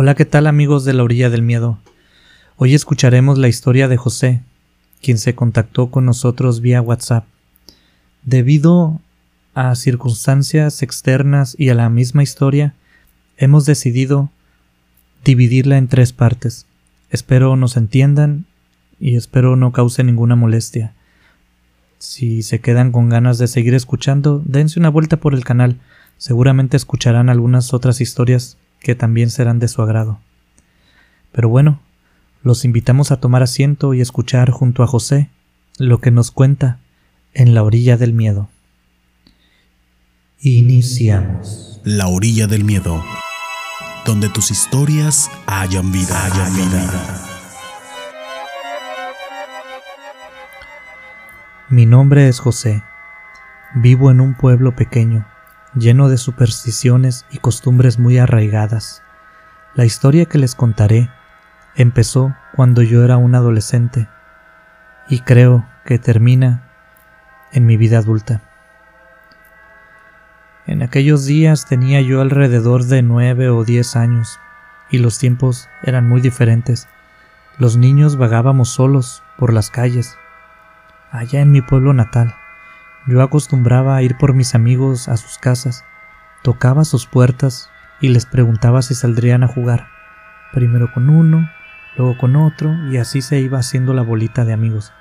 Hola, ¿qué tal amigos de la orilla del miedo? Hoy escucharemos la historia de José, quien se contactó con nosotros vía WhatsApp. Debido a circunstancias externas y a la misma historia, hemos decidido dividirla en tres partes. Espero nos entiendan y espero no cause ninguna molestia. Si se quedan con ganas de seguir escuchando, dense una vuelta por el canal. Seguramente escucharán algunas otras historias que también serán de su agrado. Pero bueno, los invitamos a tomar asiento y escuchar junto a José lo que nos cuenta en la orilla del miedo. Iniciamos. La orilla del miedo, donde tus historias hayan vida. Hayan vida. Mi nombre es José. Vivo en un pueblo pequeño lleno de supersticiones y costumbres muy arraigadas. La historia que les contaré empezó cuando yo era un adolescente y creo que termina en mi vida adulta. En aquellos días tenía yo alrededor de nueve o diez años y los tiempos eran muy diferentes. Los niños vagábamos solos por las calles, allá en mi pueblo natal. Yo acostumbraba a ir por mis amigos a sus casas, tocaba sus puertas y les preguntaba si saldrían a jugar, primero con uno, luego con otro, y así se iba haciendo la bolita de amigos.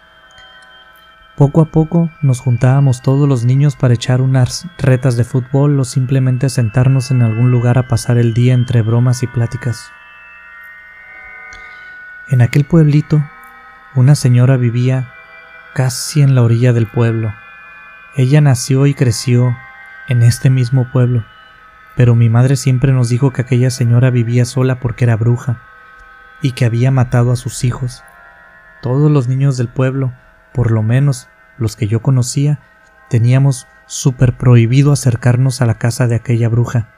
Poco a poco nos juntábamos todos los niños para echar unas retas de fútbol o simplemente sentarnos en algún lugar a pasar el día entre bromas y pláticas. En aquel pueblito, una señora vivía casi en la orilla del pueblo, ella nació y creció en este mismo pueblo, pero mi madre siempre nos dijo que aquella señora vivía sola porque era bruja y que había matado a sus hijos. Todos los niños del pueblo, por lo menos los que yo conocía, teníamos súper prohibido acercarnos a la casa de aquella bruja.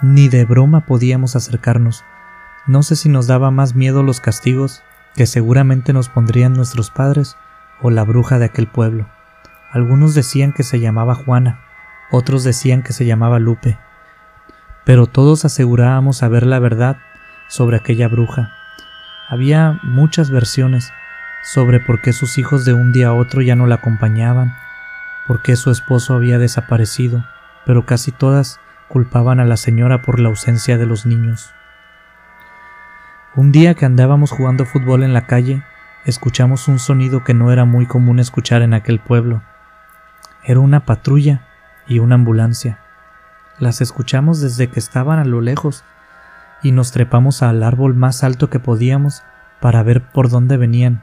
Ni de broma podíamos acercarnos. No sé si nos daba más miedo los castigos que seguramente nos pondrían nuestros padres o la bruja de aquel pueblo. Algunos decían que se llamaba Juana, otros decían que se llamaba Lupe, pero todos asegurábamos saber la verdad sobre aquella bruja. Había muchas versiones sobre por qué sus hijos de un día a otro ya no la acompañaban, por qué su esposo había desaparecido, pero casi todas culpaban a la señora por la ausencia de los niños. Un día que andábamos jugando fútbol en la calle, escuchamos un sonido que no era muy común escuchar en aquel pueblo. Era una patrulla y una ambulancia. Las escuchamos desde que estaban a lo lejos y nos trepamos al árbol más alto que podíamos para ver por dónde venían.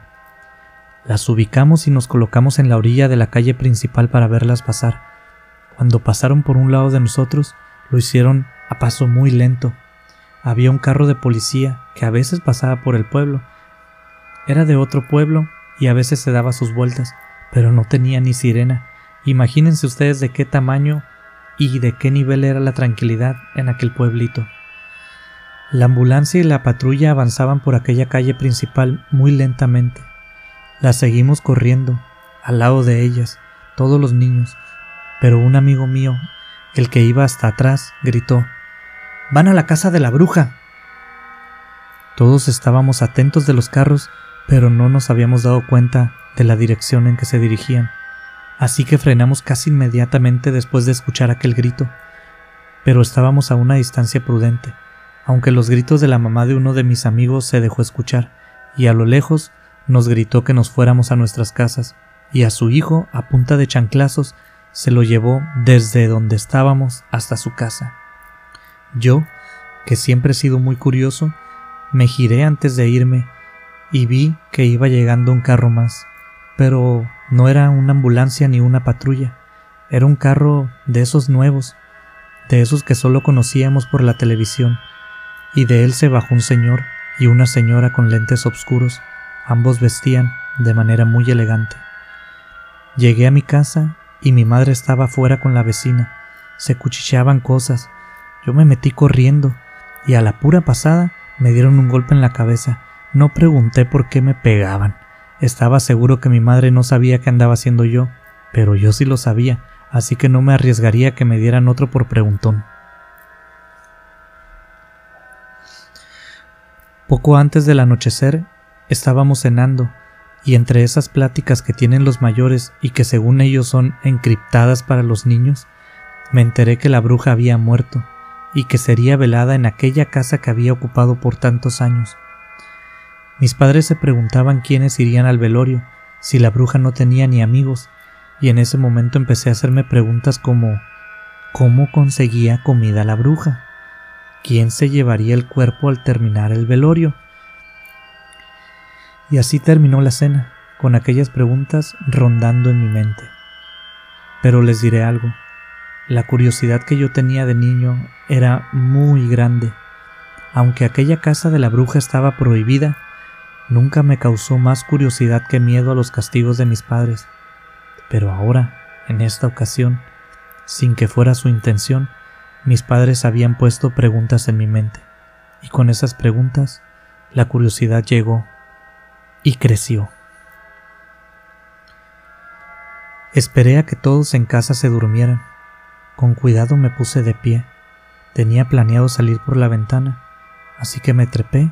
Las ubicamos y nos colocamos en la orilla de la calle principal para verlas pasar. Cuando pasaron por un lado de nosotros, lo hicieron a paso muy lento. Había un carro de policía que a veces pasaba por el pueblo. Era de otro pueblo y a veces se daba sus vueltas, pero no tenía ni sirena Imagínense ustedes de qué tamaño y de qué nivel era la tranquilidad en aquel pueblito. La ambulancia y la patrulla avanzaban por aquella calle principal muy lentamente. Las seguimos corriendo, al lado de ellas, todos los niños, pero un amigo mío, el que iba hasta atrás, gritó Van a la casa de la bruja. Todos estábamos atentos de los carros, pero no nos habíamos dado cuenta de la dirección en que se dirigían así que frenamos casi inmediatamente después de escuchar aquel grito. Pero estábamos a una distancia prudente, aunque los gritos de la mamá de uno de mis amigos se dejó escuchar, y a lo lejos nos gritó que nos fuéramos a nuestras casas, y a su hijo, a punta de chanclazos, se lo llevó desde donde estábamos hasta su casa. Yo, que siempre he sido muy curioso, me giré antes de irme y vi que iba llegando un carro más, pero no era una ambulancia ni una patrulla, era un carro de esos nuevos, de esos que solo conocíamos por la televisión, y de él se bajó un señor y una señora con lentes oscuros, ambos vestían de manera muy elegante. Llegué a mi casa y mi madre estaba fuera con la vecina, se cuchicheaban cosas, yo me metí corriendo y a la pura pasada me dieron un golpe en la cabeza, no pregunté por qué me pegaban. Estaba seguro que mi madre no sabía qué andaba haciendo yo, pero yo sí lo sabía, así que no me arriesgaría que me dieran otro por preguntón. Poco antes del anochecer estábamos cenando y entre esas pláticas que tienen los mayores y que según ellos son encriptadas para los niños, me enteré que la bruja había muerto y que sería velada en aquella casa que había ocupado por tantos años. Mis padres se preguntaban quiénes irían al velorio, si la bruja no tenía ni amigos, y en ese momento empecé a hacerme preguntas como ¿cómo conseguía comida la bruja? ¿Quién se llevaría el cuerpo al terminar el velorio? Y así terminó la cena, con aquellas preguntas rondando en mi mente. Pero les diré algo, la curiosidad que yo tenía de niño era muy grande. Aunque aquella casa de la bruja estaba prohibida, nunca me causó más curiosidad que miedo a los castigos de mis padres. Pero ahora, en esta ocasión, sin que fuera su intención, mis padres habían puesto preguntas en mi mente, y con esas preguntas la curiosidad llegó y creció. Esperé a que todos en casa se durmieran. Con cuidado me puse de pie. Tenía planeado salir por la ventana, así que me trepé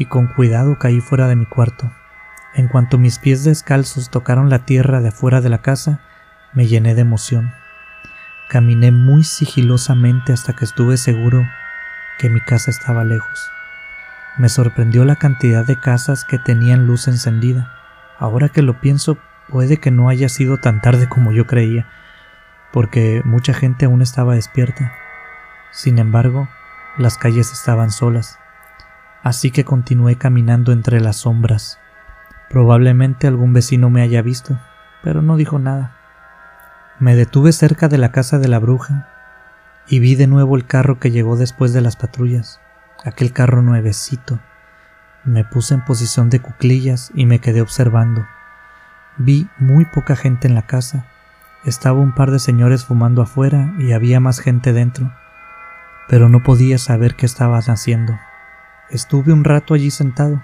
y con cuidado caí fuera de mi cuarto. En cuanto mis pies descalzos tocaron la tierra de afuera de la casa, me llené de emoción. Caminé muy sigilosamente hasta que estuve seguro que mi casa estaba lejos. Me sorprendió la cantidad de casas que tenían luz encendida. Ahora que lo pienso, puede que no haya sido tan tarde como yo creía, porque mucha gente aún estaba despierta. Sin embargo, las calles estaban solas, así que continué caminando entre las sombras. Probablemente algún vecino me haya visto, pero no dijo nada. Me detuve cerca de la casa de la bruja y vi de nuevo el carro que llegó después de las patrullas, aquel carro nuevecito. Me puse en posición de cuclillas y me quedé observando. Vi muy poca gente en la casa. Estaba un par de señores fumando afuera y había más gente dentro, pero no podía saber qué estaban haciendo. Estuve un rato allí sentado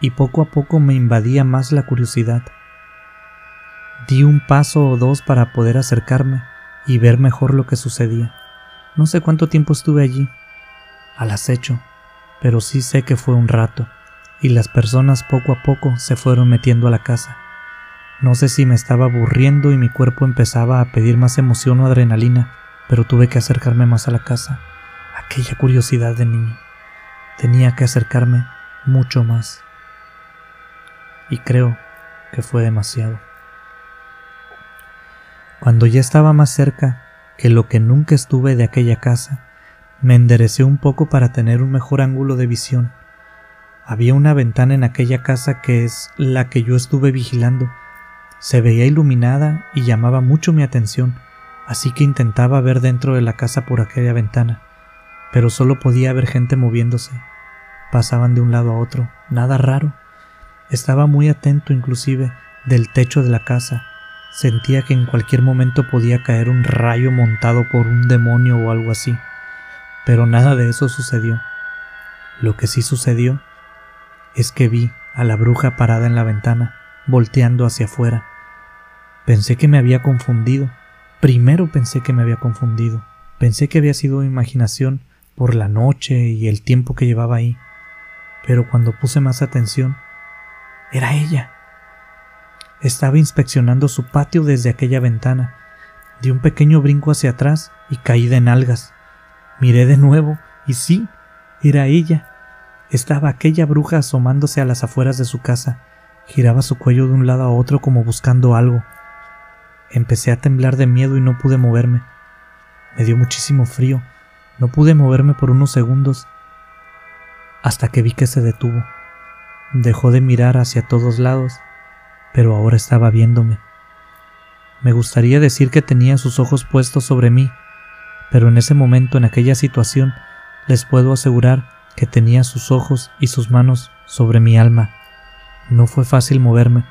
y poco a poco me invadía más la curiosidad. Di un paso o dos para poder acercarme y ver mejor lo que sucedía. No sé cuánto tiempo estuve allí, al acecho, pero sí sé que fue un rato, y las personas poco a poco se fueron metiendo a la casa. No sé si me estaba aburriendo y mi cuerpo empezaba a pedir más emoción o adrenalina, pero tuve que acercarme más a la casa. Aquella curiosidad de niño. Tenía que acercarme mucho más. Y creo que fue demasiado. Cuando ya estaba más cerca que lo que nunca estuve de aquella casa, me enderecé un poco para tener un mejor ángulo de visión. Había una ventana en aquella casa que es la que yo estuve vigilando. Se veía iluminada y llamaba mucho mi atención, así que intentaba ver dentro de la casa por aquella ventana, pero solo podía ver gente moviéndose. Pasaban de un lado a otro, nada raro. Estaba muy atento inclusive del techo de la casa, Sentía que en cualquier momento podía caer un rayo montado por un demonio o algo así, pero nada de eso sucedió. Lo que sí sucedió es que vi a la bruja parada en la ventana, volteando hacia afuera. Pensé que me había confundido. Primero pensé que me había confundido. Pensé que había sido imaginación por la noche y el tiempo que llevaba ahí. Pero cuando puse más atención, era ella. Estaba inspeccionando su patio desde aquella ventana. Di un pequeño brinco hacia atrás y caí de nalgas. Miré de nuevo y sí, era ella. Estaba aquella bruja asomándose a las afueras de su casa. Giraba su cuello de un lado a otro como buscando algo. Empecé a temblar de miedo y no pude moverme. Me dio muchísimo frío. No pude moverme por unos segundos hasta que vi que se detuvo. Dejó de mirar hacia todos lados pero ahora estaba viéndome. Me gustaría decir que tenía sus ojos puestos sobre mí, pero en ese momento, en aquella situación, les puedo asegurar que tenía sus ojos y sus manos sobre mi alma. No fue fácil moverme.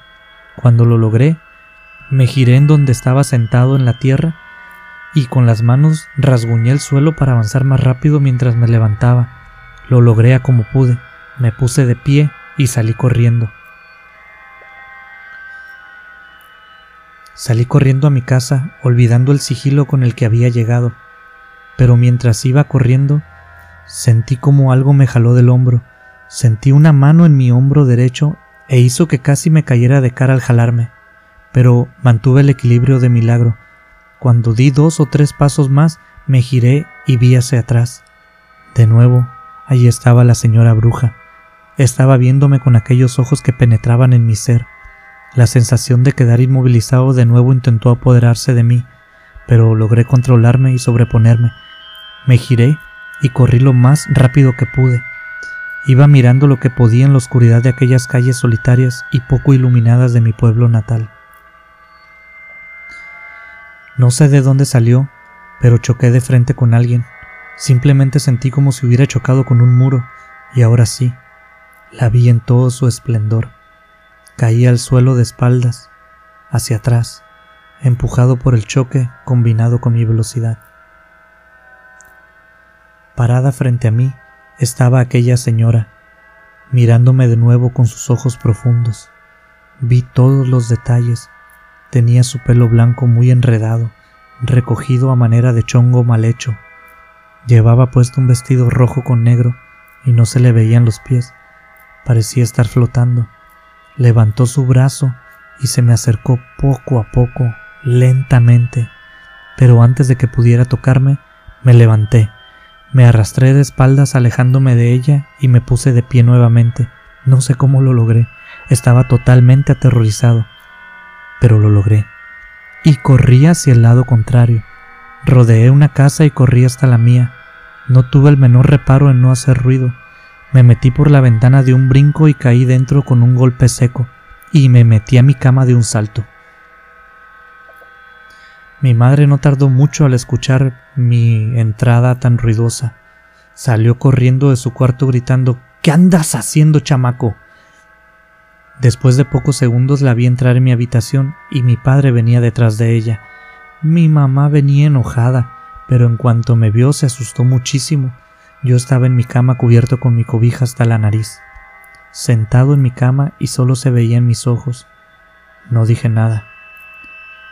Cuando lo logré, me giré en donde estaba sentado en la tierra y con las manos rasguñé el suelo para avanzar más rápido mientras me levantaba. Lo logré a como pude. Me puse de pie y salí corriendo. Salí corriendo a mi casa, olvidando el sigilo con el que había llegado, pero mientras iba corriendo, sentí como algo me jaló del hombro. Sentí una mano en mi hombro derecho e hizo que casi me cayera de cara al jalarme, pero mantuve el equilibrio de milagro. Cuando di dos o tres pasos más, me giré y vi hacia atrás. De nuevo, allí estaba la señora bruja. Estaba viéndome con aquellos ojos que penetraban en mi ser. La sensación de quedar inmovilizado de nuevo intentó apoderarse de mí, pero logré controlarme y sobreponerme. Me giré y corrí lo más rápido que pude. Iba mirando lo que podía en la oscuridad de aquellas calles solitarias y poco iluminadas de mi pueblo natal. No sé de dónde salió, pero choqué de frente con alguien. Simplemente sentí como si hubiera chocado con un muro, y ahora sí, la vi en todo su esplendor. Caí al suelo de espaldas, hacia atrás, empujado por el choque combinado con mi velocidad. Parada frente a mí, estaba aquella señora, mirándome de nuevo con sus ojos profundos. Vi todos los detalles. Tenía su pelo blanco muy enredado, recogido a manera de chongo mal hecho. Llevaba puesto un vestido rojo con negro y no se le veían los pies. Parecía estar flotando. Levantó su brazo y se me acercó poco a poco, lentamente, pero antes de que pudiera tocarme, me levanté me arrastré de espaldas alejándome de ella y me puse de pie nuevamente. No sé cómo lo logré. Estaba totalmente aterrorizado. Pero lo logré. Y corrí hacia el lado contrario. Rodeé una casa y corrí hasta la mía. No tuve el menor reparo en no hacer ruido. Me metí por la ventana de un brinco y caí dentro con un golpe seco, y me metí a mi cama de un salto. Mi madre no tardó mucho al escuchar mi entrada tan ruidosa. Salió corriendo de su cuarto gritando ¿Qué andas haciendo, chamaco? Después de pocos segundos la vi entrar en mi habitación y mi padre venía detrás de ella. Mi mamá venía enojada, pero en cuanto me vio se asustó muchísimo. Yo estaba en mi cama cubierto con mi cobija hasta la nariz, sentado en mi cama y solo se veía en mis ojos. No dije nada.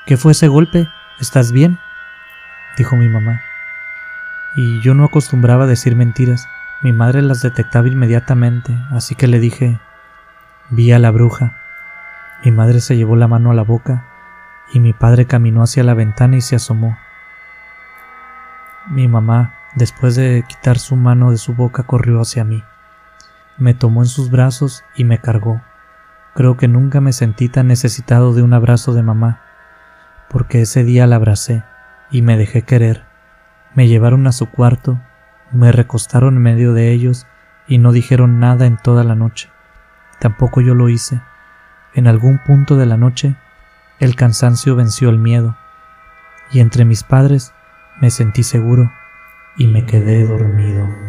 ¿Qué fue ese golpe? ¿Estás bien? dijo mi mamá. Y yo no acostumbraba a decir mentiras. Mi madre las detectaba inmediatamente, así que le dije, vi a la bruja. Mi madre se llevó la mano a la boca y mi padre caminó hacia la ventana y se asomó. Mi mamá, después de quitar su mano de su boca, corrió hacia mí. Me tomó en sus brazos y me cargó. Creo que nunca me sentí tan necesitado de un abrazo de mamá porque ese día la abracé y me dejé querer. Me llevaron a su cuarto, me recostaron en medio de ellos y no dijeron nada en toda la noche. Tampoco yo lo hice. En algún punto de la noche, el cansancio venció el miedo, y entre mis padres me sentí seguro y me quedé dormido.